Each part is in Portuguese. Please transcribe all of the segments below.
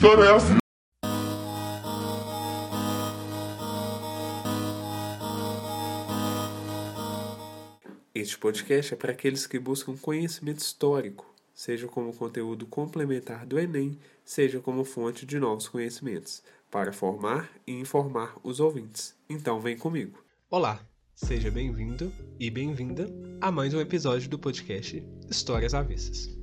história é essa? Este podcast é para aqueles que buscam conhecimento histórico, seja como conteúdo complementar do Enem, seja como fonte de novos conhecimentos, para formar e informar os ouvintes. Então vem comigo. Olá, seja bem-vindo e bem-vinda a mais um episódio do podcast Histórias Avessas.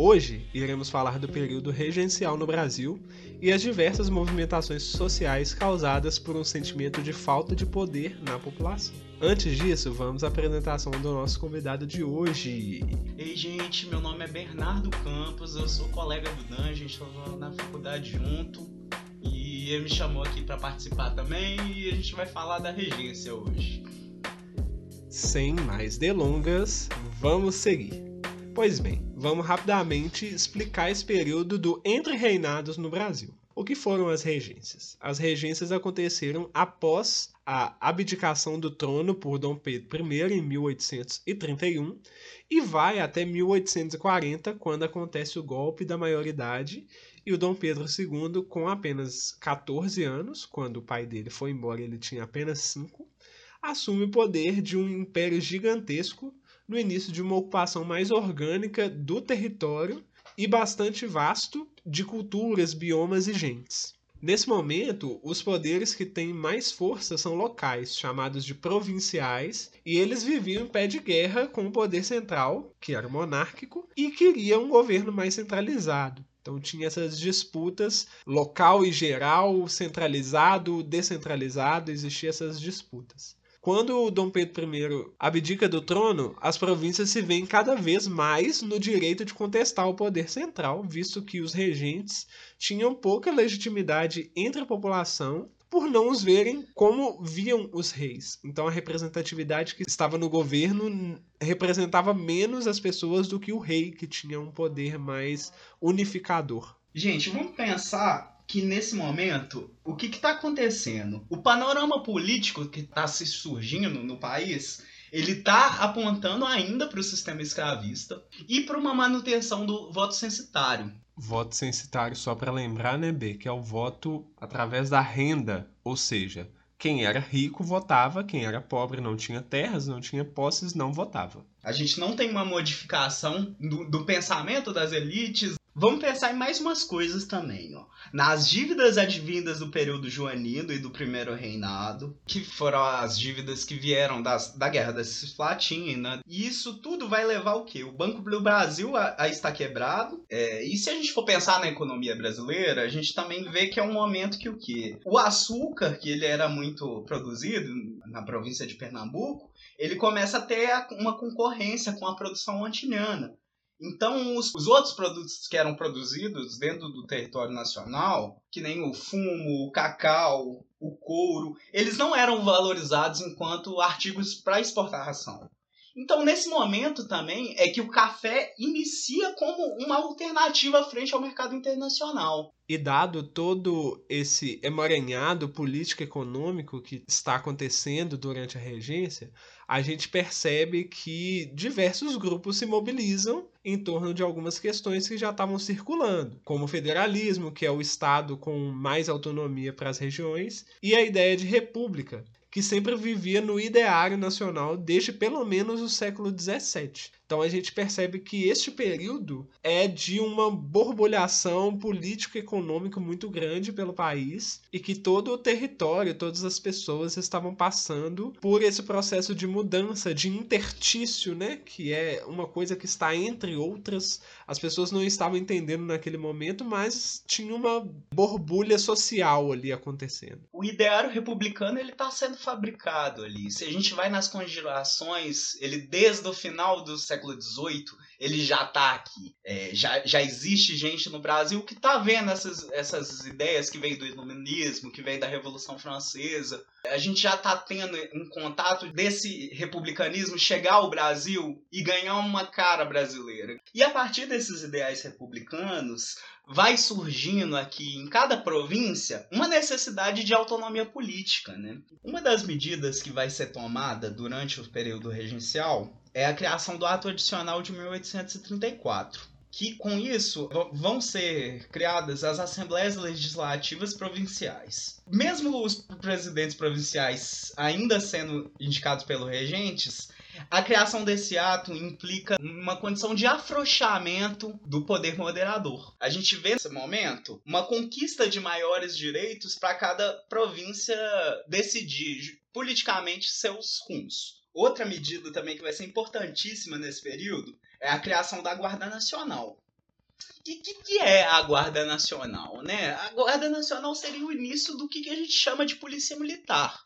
Hoje iremos falar do período regencial no Brasil e as diversas movimentações sociais causadas por um sentimento de falta de poder na população. Antes disso, vamos à apresentação do nosso convidado de hoje. Ei, gente, meu nome é Bernardo Campos, eu sou colega do Dan, a gente estava na faculdade junto e ele me chamou aqui para participar também e a gente vai falar da regência hoje. Sem mais delongas, vamos seguir. Pois bem, vamos rapidamente explicar esse período do entre reinados no Brasil. O que foram as regências? As regências aconteceram após a abdicação do trono por Dom Pedro I em 1831 e vai até 1840, quando acontece o golpe da maioridade e o Dom Pedro II, com apenas 14 anos, quando o pai dele foi embora ele tinha apenas 5, assume o poder de um império gigantesco no início de uma ocupação mais orgânica do território e bastante vasto de culturas, biomas e gentes. Nesse momento, os poderes que têm mais força são locais, chamados de provinciais, e eles viviam em pé de guerra com o poder central, que era monárquico, e queria um governo mais centralizado. Então tinha essas disputas local e geral, centralizado, descentralizado, existiam essas disputas. Quando o Dom Pedro I abdica do trono, as províncias se veem cada vez mais no direito de contestar o poder central, visto que os regentes tinham pouca legitimidade entre a população por não os verem como viam os reis. Então a representatividade que estava no governo representava menos as pessoas do que o rei, que tinha um poder mais unificador. Gente, vamos pensar que nesse momento, o que está acontecendo? O panorama político que está se surgindo no país, ele está apontando ainda para o sistema escravista e para uma manutenção do voto censitário. Voto censitário, só para lembrar, né, B, que é o voto através da renda, ou seja, quem era rico votava, quem era pobre não tinha terras, não tinha posses, não votava. A gente não tem uma modificação do, do pensamento das elites, Vamos pensar em mais umas coisas também, ó. Nas dívidas advindas do período joanino e do primeiro reinado, que foram as dívidas que vieram das, da Guerra da Cisplatina. E isso tudo vai levar o quê? O Banco do Brasil a, a estar quebrado. É, e se a gente for pensar na economia brasileira, a gente também vê que é um momento que o quê? O açúcar, que ele era muito produzido na província de Pernambuco, ele começa a ter uma concorrência com a produção antiniana. Então, os, os, outros produtos que eram produzidos dentro do território nacional, que nem o fumo, o cacau, o couro, eles não eram valorizados enquanto artigos para exportação. Então, nesse momento também é que o café inicia como uma alternativa frente ao mercado internacional. E dado todo esse emaranhado político-econômico que está acontecendo durante a regência, a gente percebe que diversos grupos se mobilizam em torno de algumas questões que já estavam circulando, como o federalismo, que é o Estado com mais autonomia para as regiões, e a ideia de república, que sempre vivia no ideário nacional desde pelo menos o século XVII. Então a gente percebe que este período é de uma borbulhação político-econômica muito grande pelo país e que todo o território, todas as pessoas estavam passando por esse processo de mudança, de intertício, né? Que é uma coisa que está entre outras. As pessoas não estavam entendendo naquele momento, mas tinha uma borbulha social ali acontecendo. O ideário republicano ele está sendo fabricado ali. Se a gente vai nas conjurações, ele desde o final do século século XVIII, ele já está aqui. É, já, já existe gente no Brasil que está vendo essas, essas ideias que veio do iluminismo, que veio da Revolução Francesa. A gente já está tendo um contato desse republicanismo chegar ao Brasil e ganhar uma cara brasileira. E a partir desses ideais republicanos, vai surgindo aqui em cada província uma necessidade de autonomia política. Né? Uma das medidas que vai ser tomada durante o período regencial é a criação do Ato Adicional de 1834. que com isso vão ser criadas as assembleias legislativas provinciais. Mesmo os presidentes provinciais ainda sendo indicados pelos regentes, a criação desse ato implica uma condição de afrouxamento do poder moderador. A gente vê nesse momento uma conquista de maiores direitos para cada província decidir politicamente seus rumos. Outra medida também que vai ser importantíssima nesse período é a criação da Guarda Nacional. E o que, que, é a Guarda Nacional? Né? A Guarda Nacional seria o início do que, que a gente chama de polícia militar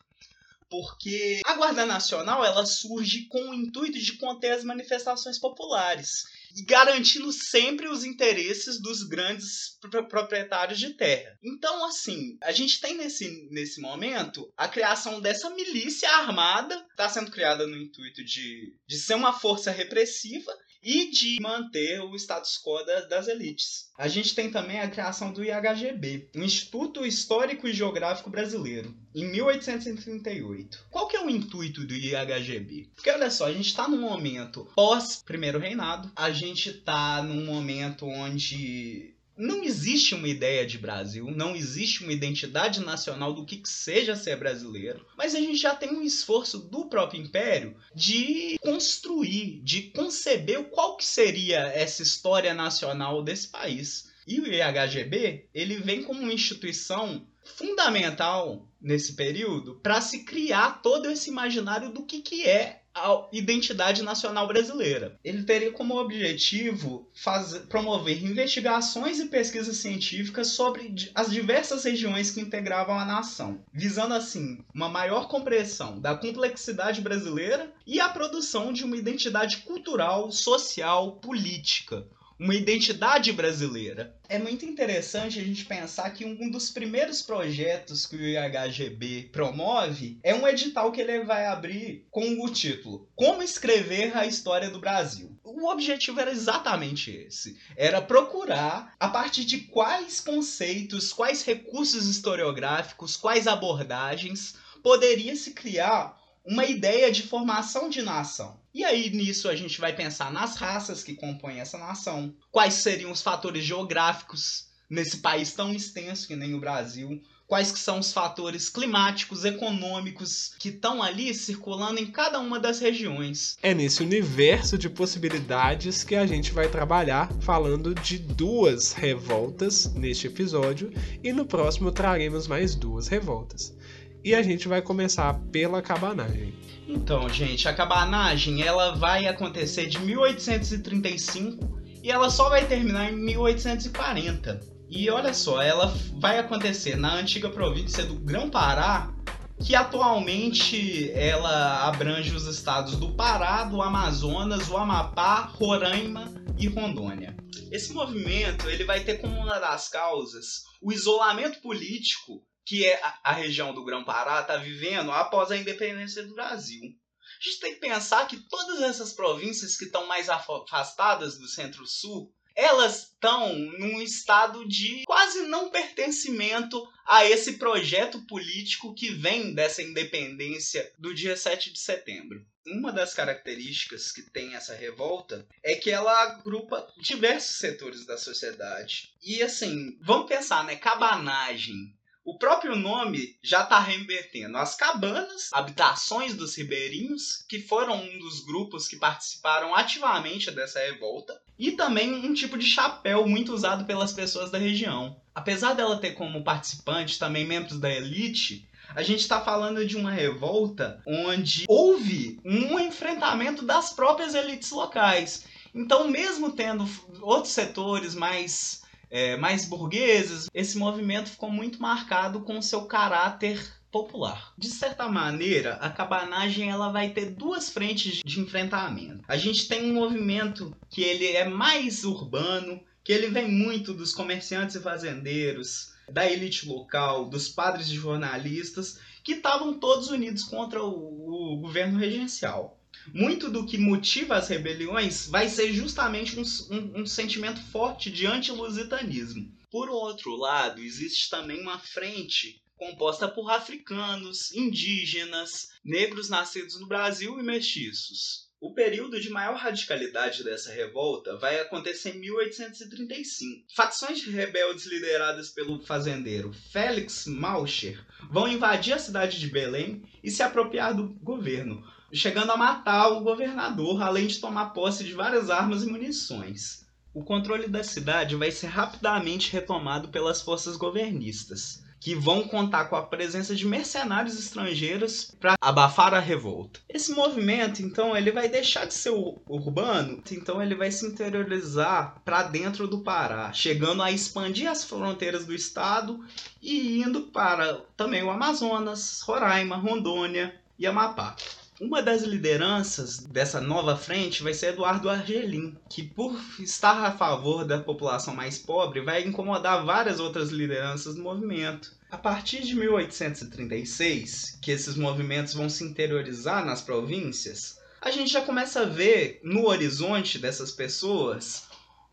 porque a Guarda Nacional ela surge com o intuito de conter as manifestações populares garantindo sempre os interesses dos grandes proprietários de terra. Então, assim, a gente tem nesse, nesse momento a criação dessa milícia armada, está sendo criada no intuito de, de ser uma força repressiva e de manter o status quo das, elites. A gente tem também a criação do IHGB, o Instituto Histórico e Geográfico Brasileiro, em 1838. Qual que é o intuito do IHGB? Porque olha só, a gente está num momento pós Primeiro Reinado, a gente está num momento onde não existe uma ideia de Brasil, não existe uma identidade nacional do que, que seja ser brasileiro, mas a gente já tem um esforço do próprio império de construir, de conceber qual que seria essa história nacional desse país. E o IHGB, ele vem como uma instituição fundamental nesse período para se criar todo esse imaginário do que, que é a identidade nacional brasileira. Ele teria como objetivo fazer, promover investigações e pesquisas científicas sobre as diversas regiões que integravam a nação, visando assim uma maior compreensão da complexidade brasileira e a produção de uma identidade cultural, social, política, uma identidade brasileira. É muito interessante a gente pensar que um dos primeiros projetos que o IHGB promove é um edital que ele vai abrir com o título Como escrever a história do Brasil. O objetivo era exatamente esse: era procurar a partir de quais conceitos, quais recursos historiográficos, quais abordagens poderia se criar uma ideia de formação de nação. E aí nisso a gente vai pensar nas raças que compõem essa nação, quais seriam os fatores geográficos nesse país tão extenso que nem o Brasil, quais que são os fatores climáticos, econômicos que estão ali circulando em cada uma das regiões. É nesse universo de possibilidades que a gente vai trabalhar falando de duas revoltas neste episódio e no próximo traremos mais duas revoltas. E a gente vai começar pela cabanagem. Então, gente, a cabanagem ela vai acontecer de 1835 e ela só vai terminar em 1840. E olha só, ela vai acontecer na antiga província do Grão-Pará, que atualmente ela abrange os estados do Pará, do Amazonas, o Amapá, Roraima e Rondônia. Esse movimento ele vai ter como uma das causas o isolamento político que é a, região do Grão-Pará está vivendo após a independência do Brasil. A gente tem que pensar que todas essas províncias que estão mais afastadas do Centro-Sul, elas estão num estado de quase não pertencimento a esse projeto político que vem dessa independência do dia 7 de setembro. Uma das características que tem essa revolta é que ela agrupa diversos setores da sociedade. E assim, vamos pensar, né? Cabanagem, o próprio nome já está remetendo às cabanas, habitações dos ribeirinhos, que foram um dos grupos que participaram ativamente dessa revolta, e também um tipo de chapéu muito usado pelas pessoas da região. Apesar dela ter como participantes também membros da elite, a gente está falando de uma revolta onde houve um enfrentamento das próprias elites locais. Então, mesmo tendo outros setores mais é, mais burgueses, esse movimento ficou muito marcado com seu caráter popular. De certa maneira, a cabanagem ela vai ter duas frentes de enfrentamento. A gente tem um movimento que ele é mais urbano, que ele vem muito dos comerciantes e fazendeiros, da elite local, dos padres e jornalistas, que estavam todos unidos contra o, o governo regencial muito do que motiva as rebeliões vai ser justamente um, um, um sentimento forte de anti-lusitanismo. Por outro lado, existe também uma frente composta por africanos, indígenas, negros nascidos no Brasil e mestiços. O período de maior radicalidade dessa revolta vai acontecer em 1835. Facções de rebeldes lideradas pelo fazendeiro Félix Malcher vão invadir a cidade de Belém e se apropriar do governo, chegando a matar o governador, além de tomar posse de várias armas e munições. O controle da cidade vai ser rapidamente retomado pelas forças governistas, que vão contar com a presença de mercenários estrangeiros para abafar a revolta. Esse movimento, então, ele vai deixar de ser urbano, então ele vai se interiorizar para dentro do Pará, chegando a expandir as fronteiras do estado e indo para também o Amazonas, Roraima, Rondônia e Amapá. Uma das lideranças dessa nova frente vai ser Eduardo Argelin, que por estar a favor da população mais pobre vai incomodar várias outras lideranças do movimento. A partir de 1836, que esses movimentos vão se interiorizar nas províncias, a gente já começa a ver no horizonte dessas pessoas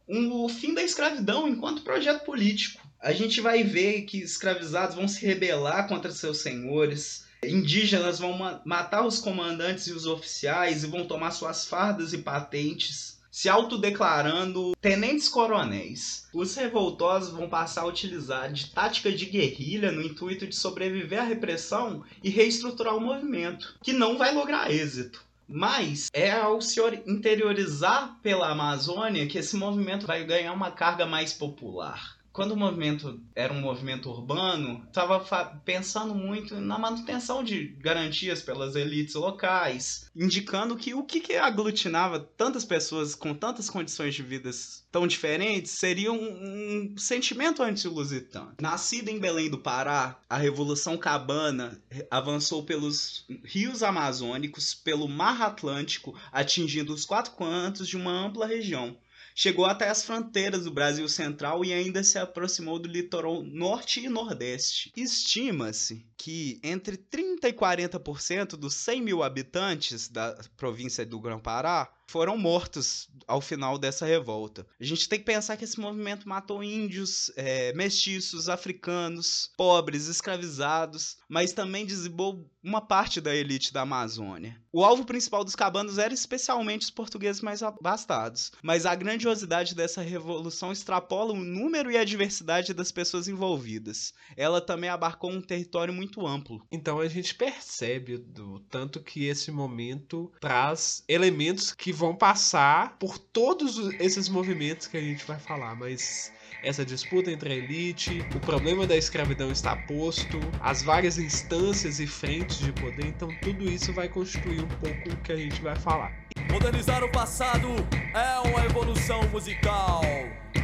um, o fim da escravidão enquanto projeto político. A gente vai ver que escravizados vão se rebelar contra seus senhores, Indígenas vão ma matar os comandantes e os oficiais e vão tomar suas fardas e patentes, se autodeclarando tenentes coronéis. Os revoltosos vão passar a utilizar de tática de guerrilha no intuito de sobreviver à repressão e reestruturar o movimento, que não vai lograr êxito. Mas é ao se interiorizar pela Amazônia que esse movimento vai ganhar uma carga mais popular quando o movimento era um movimento urbano, estava pensando muito na manutenção de garantias pelas elites locais, indicando que o que, que aglutinava tantas pessoas com tantas condições de vida tão diferentes seria um, um sentimento anti-lusitano. Nascida em Belém do Pará, a Revolução Cabana avançou pelos rios amazônicos, pelo Mar Atlântico, atingindo os quatro cantos de uma ampla região chegou até as fronteiras do Brasil Central e ainda se aproximou do litoral norte e nordeste. Estima-se que entre 30% e 40% dos 100 mil habitantes da província do Grão-Pará foram mortos ao final dessa revolta. A gente tem que pensar que esse movimento matou índios, é, mestiços, africanos, pobres, escravizados, mas também dizimou uma parte da elite da Amazônia. O alvo principal dos cabanos era especialmente os portugueses mais abastados, mas a grandiosidade dessa revolução extrapola o número e a diversidade das pessoas envolvidas. Ela também abarcou um território muito amplo. Então a gente percebe do tanto que esse momento traz elementos que vão passar por todos esses movimentos que a gente vai falar, mas essa disputa entre a elite, o problema da escravidão está posto, as várias instâncias e frentes de poder, então tudo isso vai constituir um pouco o que a gente vai falar. Modernizar o passado é uma evolução musical.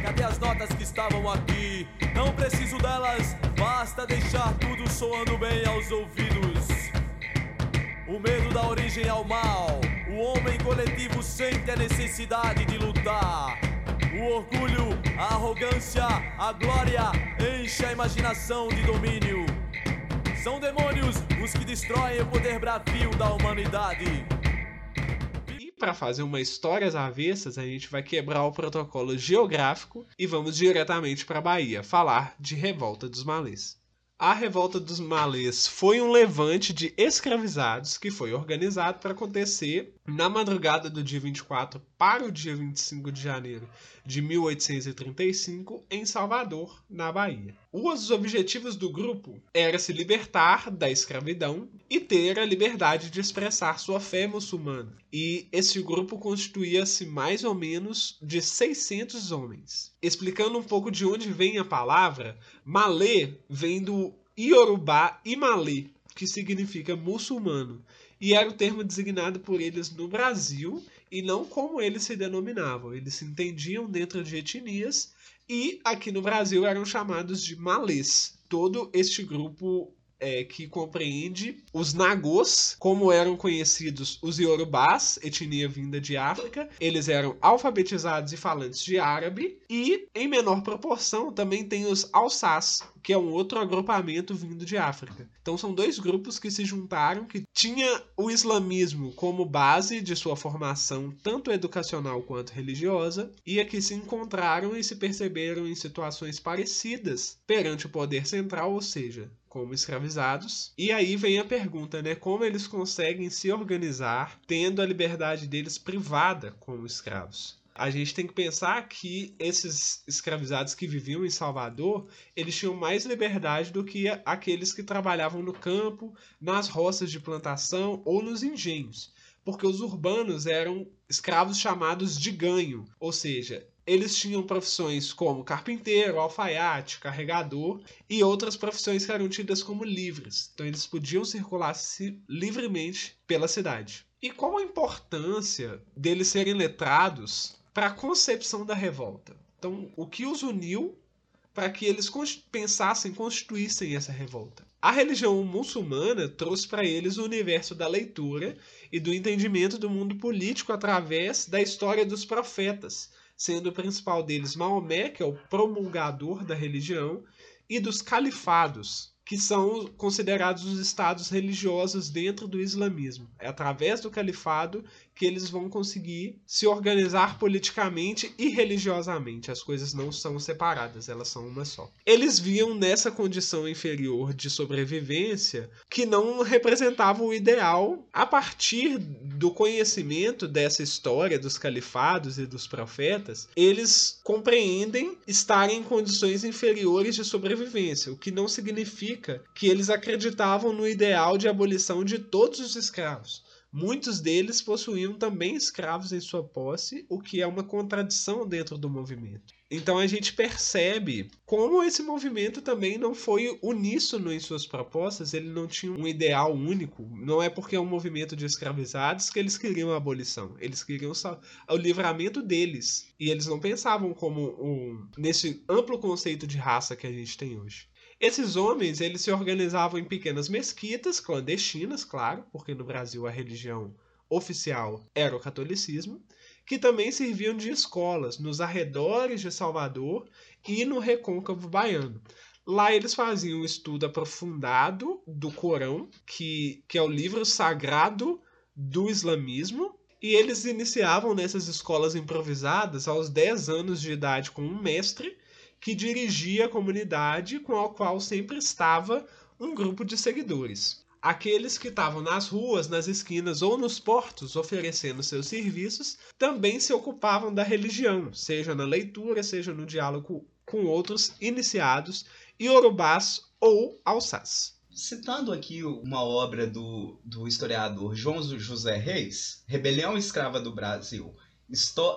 Cadê as notas que estavam aqui? Não preciso delas, basta deixar tudo soando bem aos ouvidos. O medo dá origem ao mal. O homem coletivo sente a necessidade de lutar. O orgulho, a arrogância, a glória enche a imaginação de domínio. São demônios os que destroem o poder bravio da humanidade. E para fazer uma história às avessas, a gente vai quebrar o protocolo geográfico e vamos diretamente para Bahia, falar de Revolta dos Malês. A revolta dos malês foi um levante de escravizados que foi organizado para acontecer na madrugada do dia 24 para o dia 25 de janeiro de 1835 em Salvador, na Bahia. Os objetivos do grupo era se libertar da escravidão e ter a liberdade de expressar sua fé muçulmana. E esse grupo constituía-se mais ou menos de 600 homens. Explicando um pouco de onde vem a palavra, Malê vem do Iorubá Imalê, que significa muçulmano, e era o termo designado por eles no Brasil e não como eles se denominavam. Eles se entendiam dentro de etnias e aqui no Brasil eram chamados de malês. Todo este grupo é, que compreende os Nagôs, como eram conhecidos os Yorubás, etnia vinda de África. Eles eram alfabetizados e falantes de árabe. E, em menor proporção, também tem os Alsás, que é um outro agrupamento vindo de África. Então são dois grupos que se juntaram, que tinha o islamismo como base de sua formação, tanto educacional quanto religiosa, e aqui se encontraram e se perceberam em situações parecidas perante o poder central, ou seja, como escravizados. E aí vem a pergunta, né? Como eles conseguem se organizar tendo a liberdade deles privada como escravos? A gente tem que pensar que esses escravizados que viviam em Salvador, eles tinham mais liberdade do que aqueles que trabalhavam no campo, nas roças de plantação ou nos engenhos porque os urbanos eram escravos chamados de ganho, ou seja, eles tinham profissões como carpinteiro, alfaiate, carregador e outras profissões que eram tidas como livres. Então eles podiam circular livremente pela cidade. E qual a importância deles serem letrados para a concepção da revolta? Então, o que os uniu para que eles pensassem, constituíssem essa revolta? A religião muçulmana trouxe para eles o universo da leitura e do entendimento do mundo político através da história dos profetas, sendo o principal deles Maomé, que é o promulgador da religião, e dos califados, que são considerados os estados religiosos dentro do islamismo. É através do califado que eles vão conseguir se organizar politicamente e religiosamente. As coisas não são separadas, elas são uma só. Eles viam nessa condição inferior de sobrevivência que não representava o ideal a partir do conhecimento dessa história dos califados e dos profetas, eles compreendem estar em condições inferiores de sobrevivência, o que não significa que eles acreditavam no ideal de abolição de todos os escravos. Muitos deles possuíam também escravos em sua posse, o que é uma contradição dentro do movimento. Então a gente percebe como esse movimento também não foi uníssono em suas propostas, ele não tinha um ideal único. Não é porque é um movimento de escravizados que eles queriam a abolição, eles queriam o livramento deles. E eles não pensavam como um, nesse amplo conceito de raça que a gente tem hoje. Esses homens, eles se organizavam em pequenas mesquitas, clandestinas, claro, porque no Brasil a religião oficial era o catolicismo, que também serviam de escolas nos arredores de Salvador e no recôncavo baiano. Lá eles faziam um estudo aprofundado do Corão, que, que é o livro sagrado do islamismo, e eles iniciavam nessas escolas improvisadas aos 10 anos de idade com um mestre que dirigia a comunidade com a qual sempre estava um grupo de seguidores. Aqueles que estavam nas ruas, nas esquinas ou nos portos oferecendo seus serviços também se ocupavam da religião, seja na leitura, seja no diálogo com outros iniciados, iorubás ou alçás. Citando aqui uma obra do, do historiador João José Reis, Rebelião Escrava do Brasil,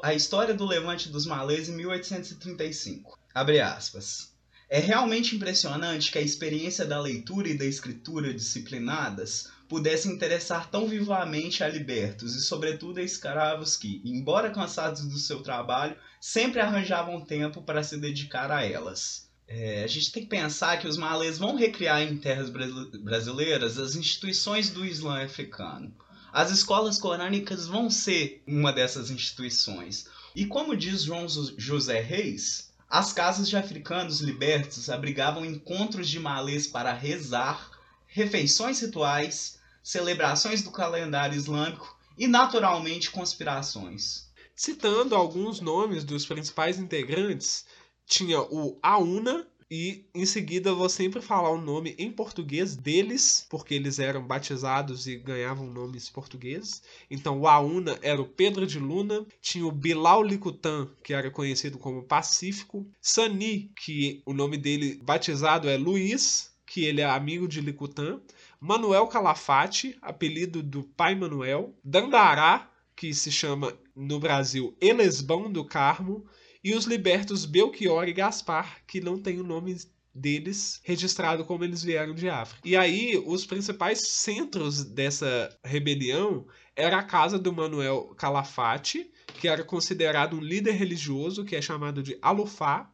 a história do levante dos malês em 1835. Abre aspas. É realmente impressionante que a experiência da leitura e da escritura disciplinadas pudesse interessar tão vivamente a libertos e, sobretudo, a escravos que, embora cansados do seu trabalho, sempre arranjavam tempo para se dedicar a elas. É, a gente tem que pensar que os malês vão recriar em terras brasileiras as instituições do Islã africano. As escolas corânicas vão ser uma dessas instituições. E como diz João José Reis, as casas de africanos libertos abrigavam encontros de malês para rezar, refeições rituais, celebrações do calendário islâmico e, naturalmente, conspirações. Citando alguns nomes dos principais integrantes, tinha o Auna, e em seguida vou sempre falar o nome em português deles, porque eles eram batizados e ganhavam nomes portugueses. Então o Auna era o Pedro de Luna, tinha o Bilal Licutan, que era conhecido como Pacífico, Sani, que o nome dele batizado é Luiz, que ele é amigo de Licutan, Manuel Calafate, apelido do pai Manuel, Dandará, que se chama no Brasil Elesbão do Carmo, e os libertos Belchior e Gaspar, que não tem o nome deles registrado como eles vieram de África. E aí, os principais centros dessa rebelião era a casa do Manuel Calafate, que era considerado um líder religioso, que é chamado de Alufá.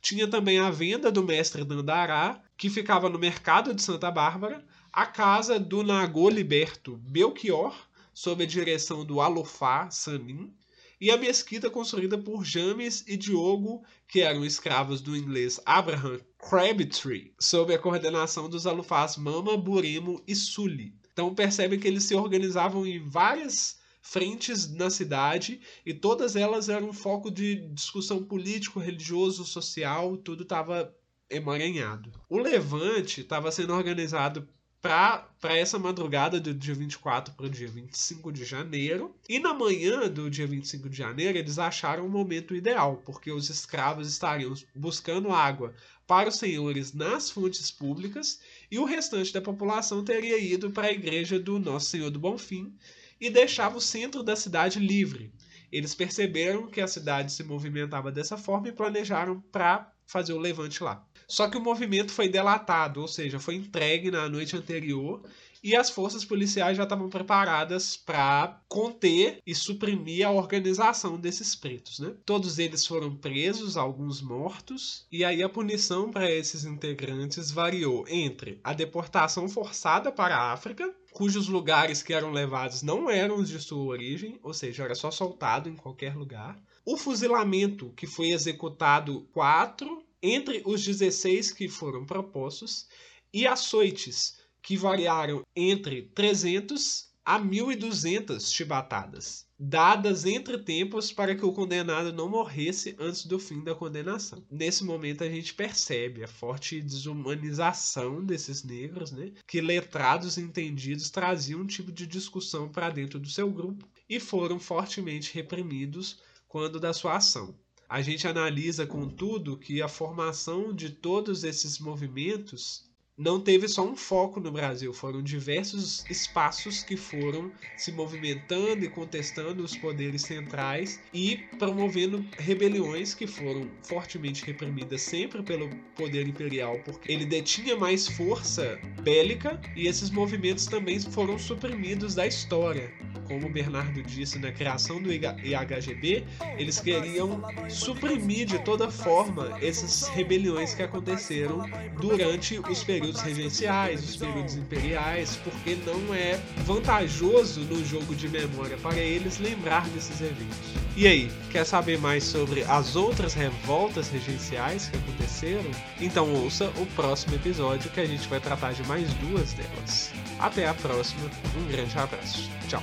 Tinha também a venda do mestre Dandará, que ficava no mercado de Santa Bárbara, a casa do Nagô Liberto Belchior, sob a direção do Alufá Sanin, e a mesquita construída por James e Diogo, que eram escravos do inglês Abraham Crabtree, sob a coordenação dos alufás Mama, Burimo e Sully. Então percebe que eles se organizavam em várias frentes na cidade e todas elas eram foco de discussão político, religioso, social, tudo estava emaranhado. O levante estava sendo organizado para essa madrugada do dia 24 para o dia 25 de janeiro. E na manhã do dia 25 de janeiro, eles acharam o momento ideal, porque os escravos estariam buscando água para os senhores nas fontes públicas e o restante da população teria ido para a igreja do Nosso Senhor do Bonfim e deixava o centro da cidade livre. Eles perceberam que a cidade se movimentava dessa forma e planejaram para fazer o levante lá. Só que o movimento foi delatado, ou seja, foi entregue na noite anterior e as forças policiais já estavam preparadas para conter e suprimir a organização desses pretos. Né? Todos eles foram presos, alguns mortos, e aí a punição para esses integrantes variou entre a deportação forçada para a África, cujos lugares que eram levados não eram os de sua origem, ou seja, era só soltado em qualquer lugar. O fuzilamento, que foi executado quatro entre os 16 que foram propostos, e açoites, que variaram entre 300 a 1.200 chibatadas, dadas entre tempos para que o condenado não morresse antes do fim da condenação. Nesse momento a gente percebe a forte desumanização desses negros, né, que letrados entendidos traziam um tipo de discussão para dentro do seu grupo e foram fortemente reprimidos quando da sua ação. A gente analisa, contudo, que a formação de todos esses movimentos não teve só um foco no Brasil, foram diversos espaços que foram se movimentando e contestando os poderes centrais e promovendo rebeliões que foram fortemente reprimidas sempre pelo poder imperial, porque ele detinha mais força bélica e esses movimentos também foram suprimidos da história. Como o Bernardo disse na criação do IHGB, eles queriam suprimir de toda forma essas rebeliões que aconteceram durante os períodos regenciais, os períodos imperiais, porque não é vantajoso no jogo de memória para eles lembrar desses eventos. E aí, quer saber mais sobre as outras revoltas regenciais que aconteceram? Então ouça o próximo episódio que a gente vai tratar de mais duas delas. Até a próxima, um grande abraço. Tchau.